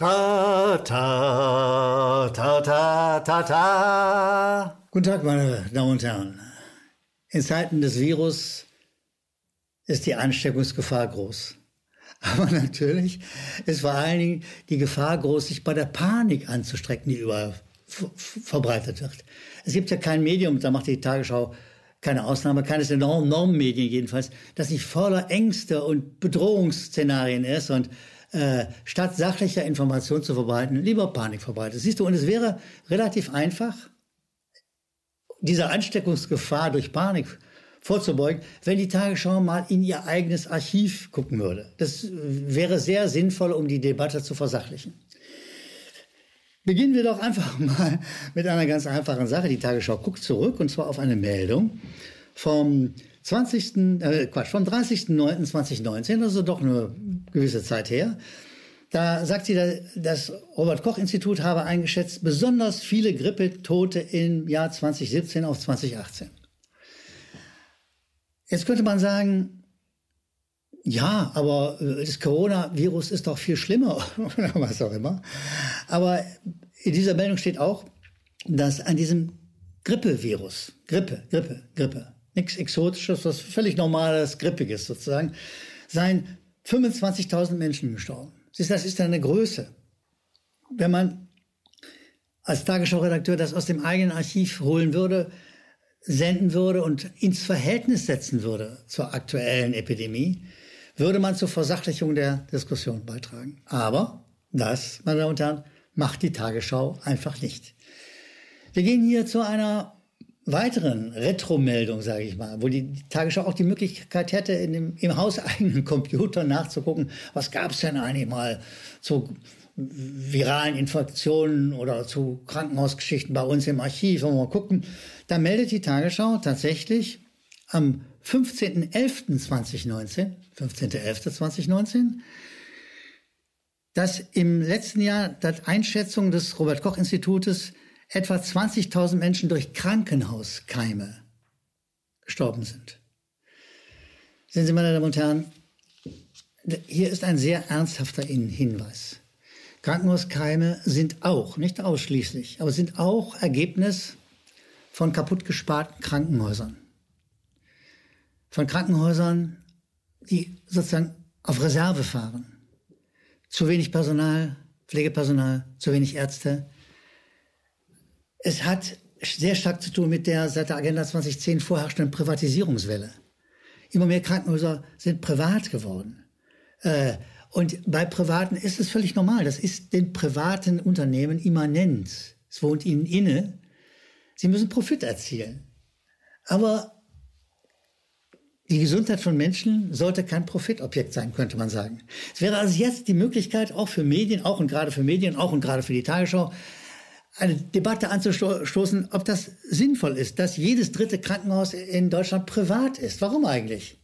Ta, ta, ta, ta, ta, ta. Guten Tag, meine Damen und Herren. In Zeiten des Virus ist die Ansteckungsgefahr groß. Aber natürlich ist vor allen Dingen die Gefahr groß, sich bei der Panik anzustrecken, die überall verbreitet wird. Es gibt ja kein Medium, da macht die Tagesschau keine Ausnahme, keines der Normmedien jedenfalls, das nicht voller Ängste und Bedrohungsszenarien ist und äh, statt sachlicher Information zu verbreiten, lieber Panik verbreitet. Siehst du, und es wäre relativ einfach, dieser Ansteckungsgefahr durch Panik vorzubeugen, wenn die Tagesschau mal in ihr eigenes Archiv gucken würde. Das wäre sehr sinnvoll, um die Debatte zu versachlichen. Beginnen wir doch einfach mal mit einer ganz einfachen Sache. Die Tagesschau guckt zurück und zwar auf eine Meldung vom 20. Äh, Quatsch, vom 30.09.2019, also doch eine gewisse Zeit her. Da sagt sie, das Robert-Koch-Institut habe eingeschätzt, besonders viele Grippetote im Jahr 2017 auf 2018. Jetzt könnte man sagen, ja, aber äh, das Coronavirus ist doch viel schlimmer oder was auch immer. Aber in dieser Meldung steht auch, dass an diesem Grippevirus, Grippe, Grippe, Grippe, nichts Exotisches, was völlig normales, Grippiges sozusagen, seien 25.000 Menschen gestorben. Das ist eine Größe. Wenn man als Tagesschau-Redakteur das aus dem eigenen Archiv holen würde, senden würde und ins Verhältnis setzen würde zur aktuellen Epidemie, würde man zur Versachlichung der Diskussion beitragen. Aber das, meine Damen und Herren, macht die Tagesschau einfach nicht. Wir gehen hier zu einer weiteren Retromeldung, sage ich mal, wo die Tagesschau auch die Möglichkeit hätte, in dem, im hauseigenen Computer nachzugucken, was gab es denn eigentlich mal zu viralen Infektionen oder zu Krankenhausgeschichten bei uns im Archiv. Wenn wir mal gucken, da meldet die Tagesschau tatsächlich am 15.11.2019, 15.11.2019, dass im letzten Jahr das Einschätzung des Robert Koch Institutes etwa 20.000 Menschen durch Krankenhauskeime gestorben sind. Sehen Sie, meine Damen und Herren, hier ist ein sehr ernsthafter Hinweis. Krankenhauskeime sind auch, nicht ausschließlich, aber sind auch Ergebnis von kaputt gesparten Krankenhäusern. Von Krankenhäusern, die sozusagen auf Reserve fahren. Zu wenig Personal, Pflegepersonal, zu wenig Ärzte, es hat sehr stark zu tun mit der seit der Agenda 2010 vorherrschenden Privatisierungswelle. Immer mehr Krankenhäuser sind privat geworden. Äh, und bei Privaten ist es völlig normal. Das ist den privaten Unternehmen immanent. Es wohnt ihnen inne. Sie müssen Profit erzielen. Aber die Gesundheit von Menschen sollte kein Profitobjekt sein, könnte man sagen. Es wäre also jetzt die Möglichkeit, auch für Medien, auch und gerade für Medien, auch und gerade für die Tagesschau, eine Debatte anzustoßen, ob das sinnvoll ist, dass jedes dritte Krankenhaus in Deutschland privat ist. Warum eigentlich?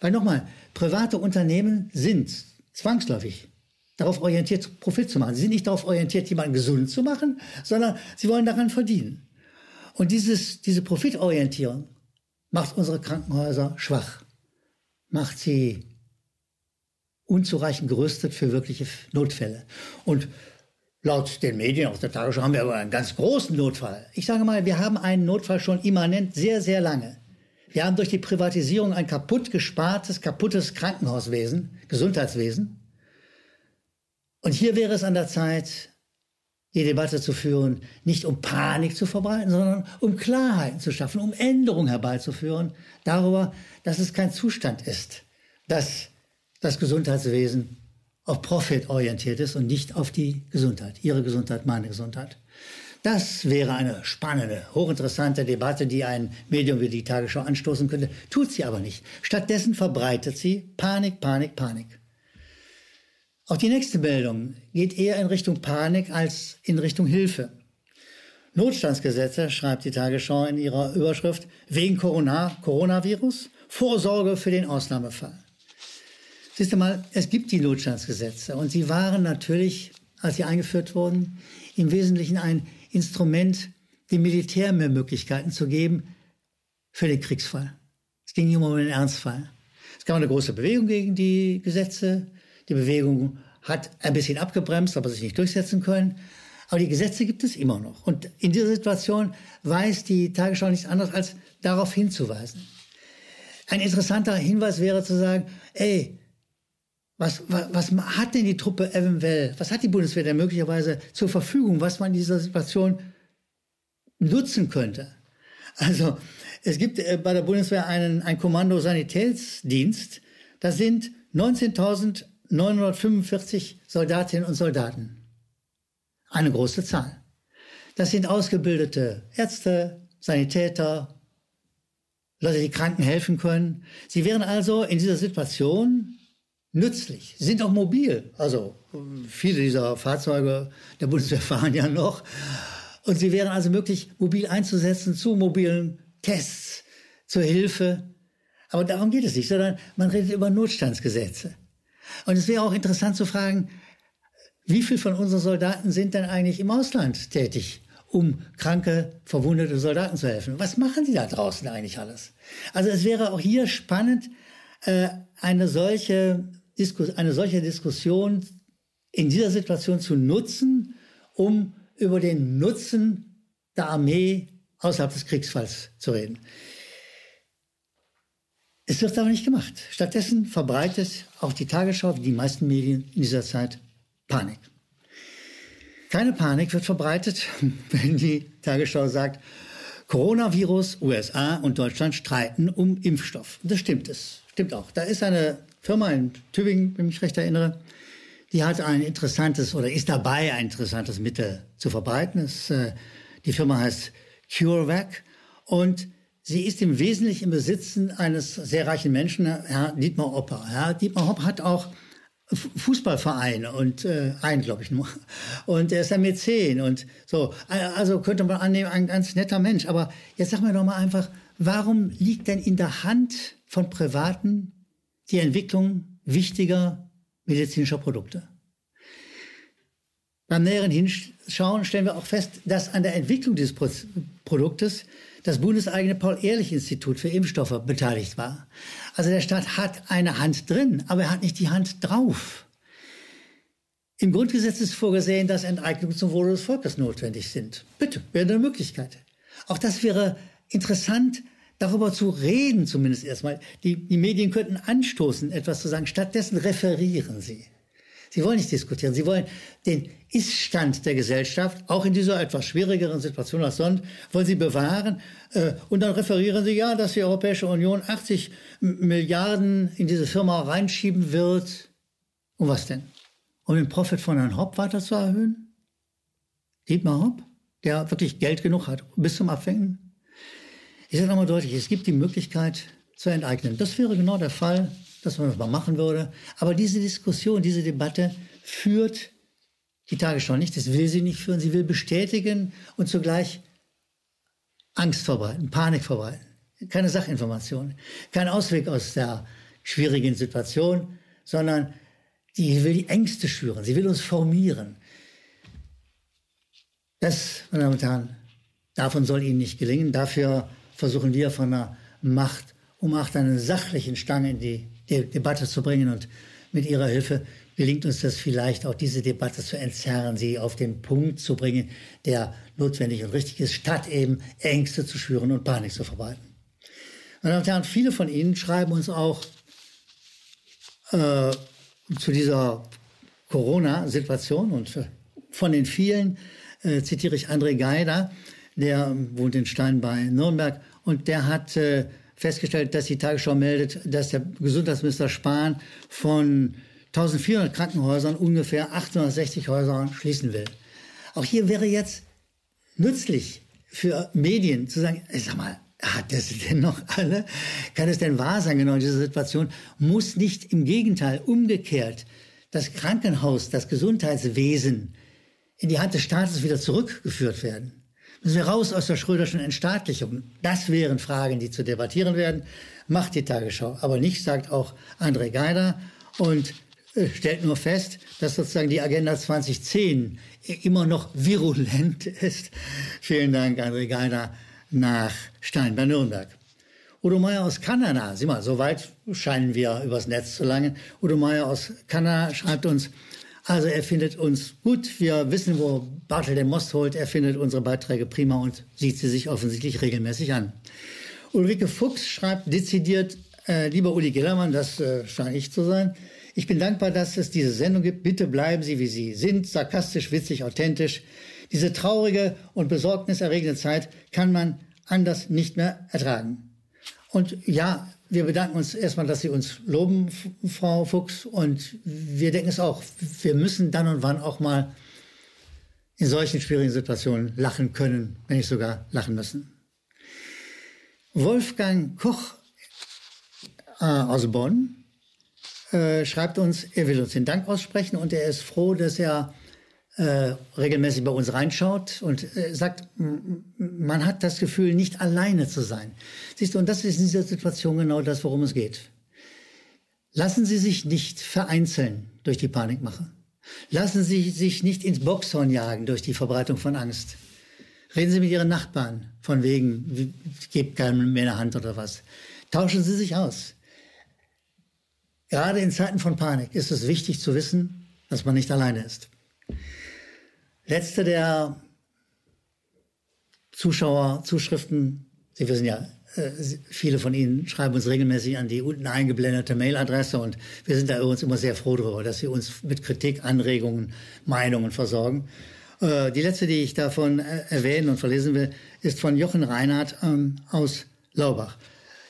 Weil nochmal, private Unternehmen sind zwangsläufig darauf orientiert, Profit zu machen. Sie sind nicht darauf orientiert, jemanden gesund zu machen, sondern sie wollen daran verdienen. Und dieses, diese Profitorientierung macht unsere Krankenhäuser schwach, macht sie unzureichend gerüstet für wirkliche Notfälle. Und Laut den Medien aus der Tagesschau haben wir aber einen ganz großen Notfall. Ich sage mal, wir haben einen Notfall schon immanent sehr, sehr lange. Wir haben durch die Privatisierung ein kaputt gespartes, kaputtes Krankenhauswesen, Gesundheitswesen. Und hier wäre es an der Zeit, die Debatte zu führen, nicht um Panik zu verbreiten, sondern um Klarheiten zu schaffen, um Änderungen herbeizuführen darüber, dass es kein Zustand ist, dass das Gesundheitswesen auf Profit orientiert ist und nicht auf die Gesundheit, ihre Gesundheit, meine Gesundheit. Das wäre eine spannende, hochinteressante Debatte, die ein Medium wie die Tagesschau anstoßen könnte. Tut sie aber nicht. Stattdessen verbreitet sie Panik, Panik, Panik. Auch die nächste Meldung geht eher in Richtung Panik als in Richtung Hilfe. Notstandsgesetze, schreibt die Tagesschau in ihrer Überschrift, wegen Corona, Coronavirus, Vorsorge für den Ausnahmefall. Siehst du mal, es gibt die Notstandsgesetze und sie waren natürlich, als sie eingeführt wurden, im Wesentlichen ein Instrument, dem Militär mehr Möglichkeiten zu geben für den Kriegsfall. Es ging nicht um den Ernstfall. Es gab eine große Bewegung gegen die Gesetze. Die Bewegung hat ein bisschen abgebremst, aber sich nicht durchsetzen können. Aber die Gesetze gibt es immer noch. Und in dieser Situation weiß die Tagesschau nichts anderes, als darauf hinzuweisen. Ein interessanter Hinweis wäre zu sagen, ey, was, was, was hat denn die Truppe eventuell, was hat die Bundeswehr denn möglicherweise zur Verfügung, was man in dieser Situation nutzen könnte? Also es gibt äh, bei der Bundeswehr einen, ein Kommando Sanitätsdienst, da sind 19.945 Soldatinnen und Soldaten. Eine große Zahl. Das sind ausgebildete Ärzte, Sanitäter, Leute, die Kranken helfen können. Sie wären also in dieser Situation nützlich, Sie sind auch mobil. Also viele dieser Fahrzeuge der Bundeswehr fahren ja noch. Und sie wären also möglich, mobil einzusetzen zu mobilen Tests, zur Hilfe. Aber darum geht es nicht, sondern man redet über Notstandsgesetze. Und es wäre auch interessant zu fragen, wie viele von unseren Soldaten sind denn eigentlich im Ausland tätig, um kranke, verwundete Soldaten zu helfen? Was machen die da draußen eigentlich alles? Also es wäre auch hier spannend, äh, eine solche, eine solche Diskussion in dieser Situation zu nutzen, um über den Nutzen der Armee außerhalb des Kriegsfalls zu reden. Es wird aber nicht gemacht. Stattdessen verbreitet auch die Tagesschau, wie die meisten Medien in dieser Zeit, Panik. Keine Panik wird verbreitet, wenn die Tagesschau sagt, Coronavirus, USA und Deutschland streiten um Impfstoff. Das stimmt es. Stimmt auch. Da ist eine Firma in Tübingen, wenn ich mich recht erinnere, die hat ein interessantes oder ist dabei, ein interessantes Mittel zu verbreiten. Es, äh, die Firma heißt CureVac und sie ist im Wesentlichen im Besitzen eines sehr reichen Menschen, Herr Dietmar Opper. Herr Dietmar Opper hat auch Fußballvereine und äh, ein, glaube ich nur. Und er ist ein Mäzen und so. Also könnte man annehmen, ein ganz netter Mensch. Aber jetzt sag mir doch mal einfach, warum liegt denn in der Hand von Privaten die Entwicklung wichtiger medizinischer Produkte? Beim näheren Hinschauen stellen wir auch fest, dass an der Entwicklung dieses Produktes das bundeseigene Paul-Ehrlich-Institut für Impfstoffe beteiligt war. Also der Staat hat eine Hand drin, aber er hat nicht die Hand drauf. Im Grundgesetz ist vorgesehen, dass Enteignungen zum Wohle des Volkes notwendig sind. Bitte, wäre eine Möglichkeit. Auch das wäre interessant, darüber zu reden, zumindest erstmal. Die, die Medien könnten anstoßen, etwas zu sagen. Stattdessen referieren sie. Sie wollen nicht diskutieren. Sie wollen den Iststand der Gesellschaft, auch in dieser etwas schwierigeren Situation als sonst, wollen sie bewahren. Äh, und dann referieren sie, ja, dass die Europäische Union 80 Milliarden in diese Firma reinschieben wird. Und was denn? Um den Profit von Herrn Hopp weiter zu erhöhen? Dietmar Hopp, der wirklich Geld genug hat, bis zum Abwängen? Ich sage nochmal deutlich, es gibt die Möglichkeit zu enteignen. Das wäre genau der Fall dass man das mal machen würde. Aber diese Diskussion, diese Debatte führt die Tagesschau nicht. Das will sie nicht führen. Sie will bestätigen und zugleich Angst verbreiten, Panik verbreiten. Keine Sachinformation, kein Ausweg aus der schwierigen Situation, sondern die will die Ängste schüren. Sie will uns formieren. Das, meine Damen und Herren, davon soll Ihnen nicht gelingen. Dafür versuchen wir von der Macht um Macht einen sachlichen Stang in die De Debatte zu bringen. Und mit Ihrer Hilfe gelingt uns das vielleicht auch, diese Debatte zu entzerren, sie auf den Punkt zu bringen, der notwendig und richtig ist, statt eben Ängste zu schüren und Panik zu verbreiten. Meine Damen und Herren, viele von Ihnen schreiben uns auch äh, zu dieser Corona-Situation und von den vielen äh, zitiere ich André Geider, der wohnt in Stein bei Nürnberg und der hat äh, festgestellt, dass die Tagesschau meldet, dass der Gesundheitsminister Spahn von 1400 Krankenhäusern ungefähr 860 Häuser schließen will. Auch hier wäre jetzt nützlich für Medien zu sagen, sag mal, hat das denn noch alle? Kann es denn wahr sein, genau in dieser Situation? Muss nicht im Gegenteil umgekehrt das Krankenhaus, das Gesundheitswesen in die Hand des Staates wieder zurückgeführt werden? Müssen wir raus aus der Schröderschen Entstaatlichung? Das wären Fragen, die zu debattieren werden. Macht die Tagesschau. Aber nicht, sagt auch André Geider und äh, stellt nur fest, dass sozusagen die Agenda 2010 immer noch virulent ist. Vielen Dank, André Geider, nach Stein bei Nürnberg. Udo Meier aus Kanada, sieh mal, so weit scheinen wir übers Netz zu langen. Udo Meier aus Kanada schreibt uns, Also er findet uns gut. Wir wissen, wo Bartel den Most holt. Er findet unsere Beiträge prima und sieht sie sich offensichtlich regelmäßig an. Ulrike Fuchs schreibt dezidiert, äh, lieber Uli Gellermann, das äh, scheint ich zu sein. Ich bin dankbar, dass es diese Sendung gibt. Bitte bleiben Sie, wie Sie sind, sarkastisch, witzig, authentisch. Diese traurige und besorgniserregende Zeit kann man anders nicht mehr ertragen. Und ja, wir bedanken uns erstmal, dass Sie uns loben, Frau Fuchs. Und wir denken es auch, wir müssen dann und wann auch mal in solchen schwierigen Situationen lachen können, wenn nicht sogar lachen müssen. Wolfgang Koch äh, aus Bonn äh, schreibt uns, er will uns den Dank aussprechen und er ist froh, dass er äh, regelmäßig bei uns reinschaut und äh, sagt, man hat das Gefühl, nicht alleine zu sein. Siehst du, und das ist in dieser Situation genau das, worum es geht. Lassen Sie sich nicht vereinzeln durch die Panikmache. Lassen Sie sich nicht ins Boxhorn jagen durch die Verbreitung von Angst. Reden Sie mit Ihren Nachbarn von wegen, gebt keinem mehr eine Hand oder was. Tauschen Sie sich aus. Gerade in Zeiten von Panik ist es wichtig zu wissen, dass man nicht alleine ist. Letzte der Zuschauer, Zuschriften. Sie wissen ja, äh, viele von Ihnen schreiben uns regelmäßig an die unten eingeblendete Mailadresse und wir sind da übrigens immer sehr froh darüber, dass Sie uns mit Kritik, Anregungen, Meinungen versorgen. Äh, die letzte, die ich davon äh, erwähnen und verlesen will, ist von Jochen Reinhardt ähm, aus Laubach.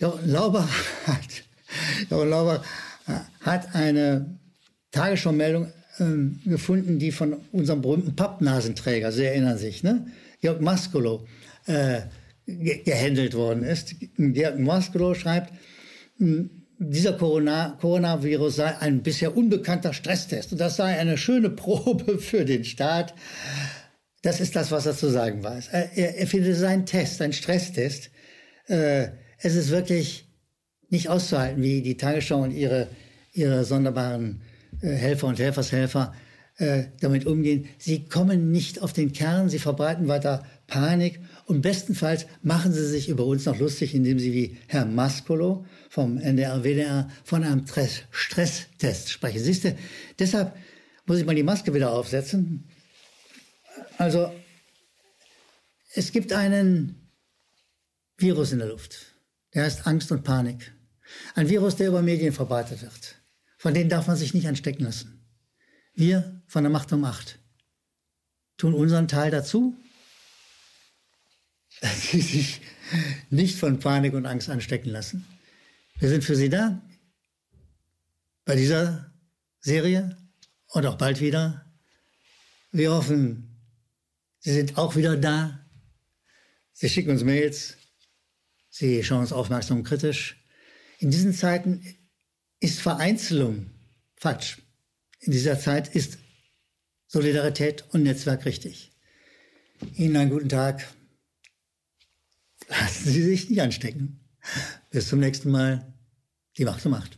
Jochen Laubach hat, Jochen Laubach hat eine Tagesschau-Meldung ähm, gefunden, die von unserem berühmten Pappnasenträger, Sie erinnern sich, ne? Jörg Maskolo, äh, ge gehandelt worden ist. Jörg Maskolo schreibt, hm, dieser Corona Coronavirus sei ein bisher unbekannter Stresstest und das sei eine schöne Probe für den Staat. Das ist das, was er zu sagen weiß. Er, er, er findet es ein Test, ein Stresstest. Äh, es ist wirklich nicht auszuhalten, wie die Tagesschau und ihre, ihre sonderbaren Helfer und Helfershelfer äh, damit umgehen. Sie kommen nicht auf den Kern, sie verbreiten weiter Panik und bestenfalls machen sie sich über uns noch lustig, indem sie wie Herr Maskolo vom NDR, WDR von einem Stresstest sprechen. Siehst du, deshalb muss ich mal die Maske wieder aufsetzen. Also, es gibt einen Virus in der Luft. Der heißt Angst und Panik. Ein Virus, der über Medien verbreitet wird. Von denen darf man sich nicht anstecken lassen. Wir von der Macht um Macht tun unseren Teil dazu, dass sie sich nicht von Panik und Angst anstecken lassen. Wir sind für sie da. Bei dieser Serie und auch bald wieder. Wir hoffen, Sie sind auch wieder da. Sie schicken uns Mails. Sie schauen uns aufmerksam und kritisch. In diesen Zeiten ist Vereinzelung falsch. In dieser Zeit ist Solidarität und Netzwerk richtig. Ihnen einen guten Tag. Lassen Sie sich nicht anstecken. Bis zum nächsten Mal. Die Macht um Macht.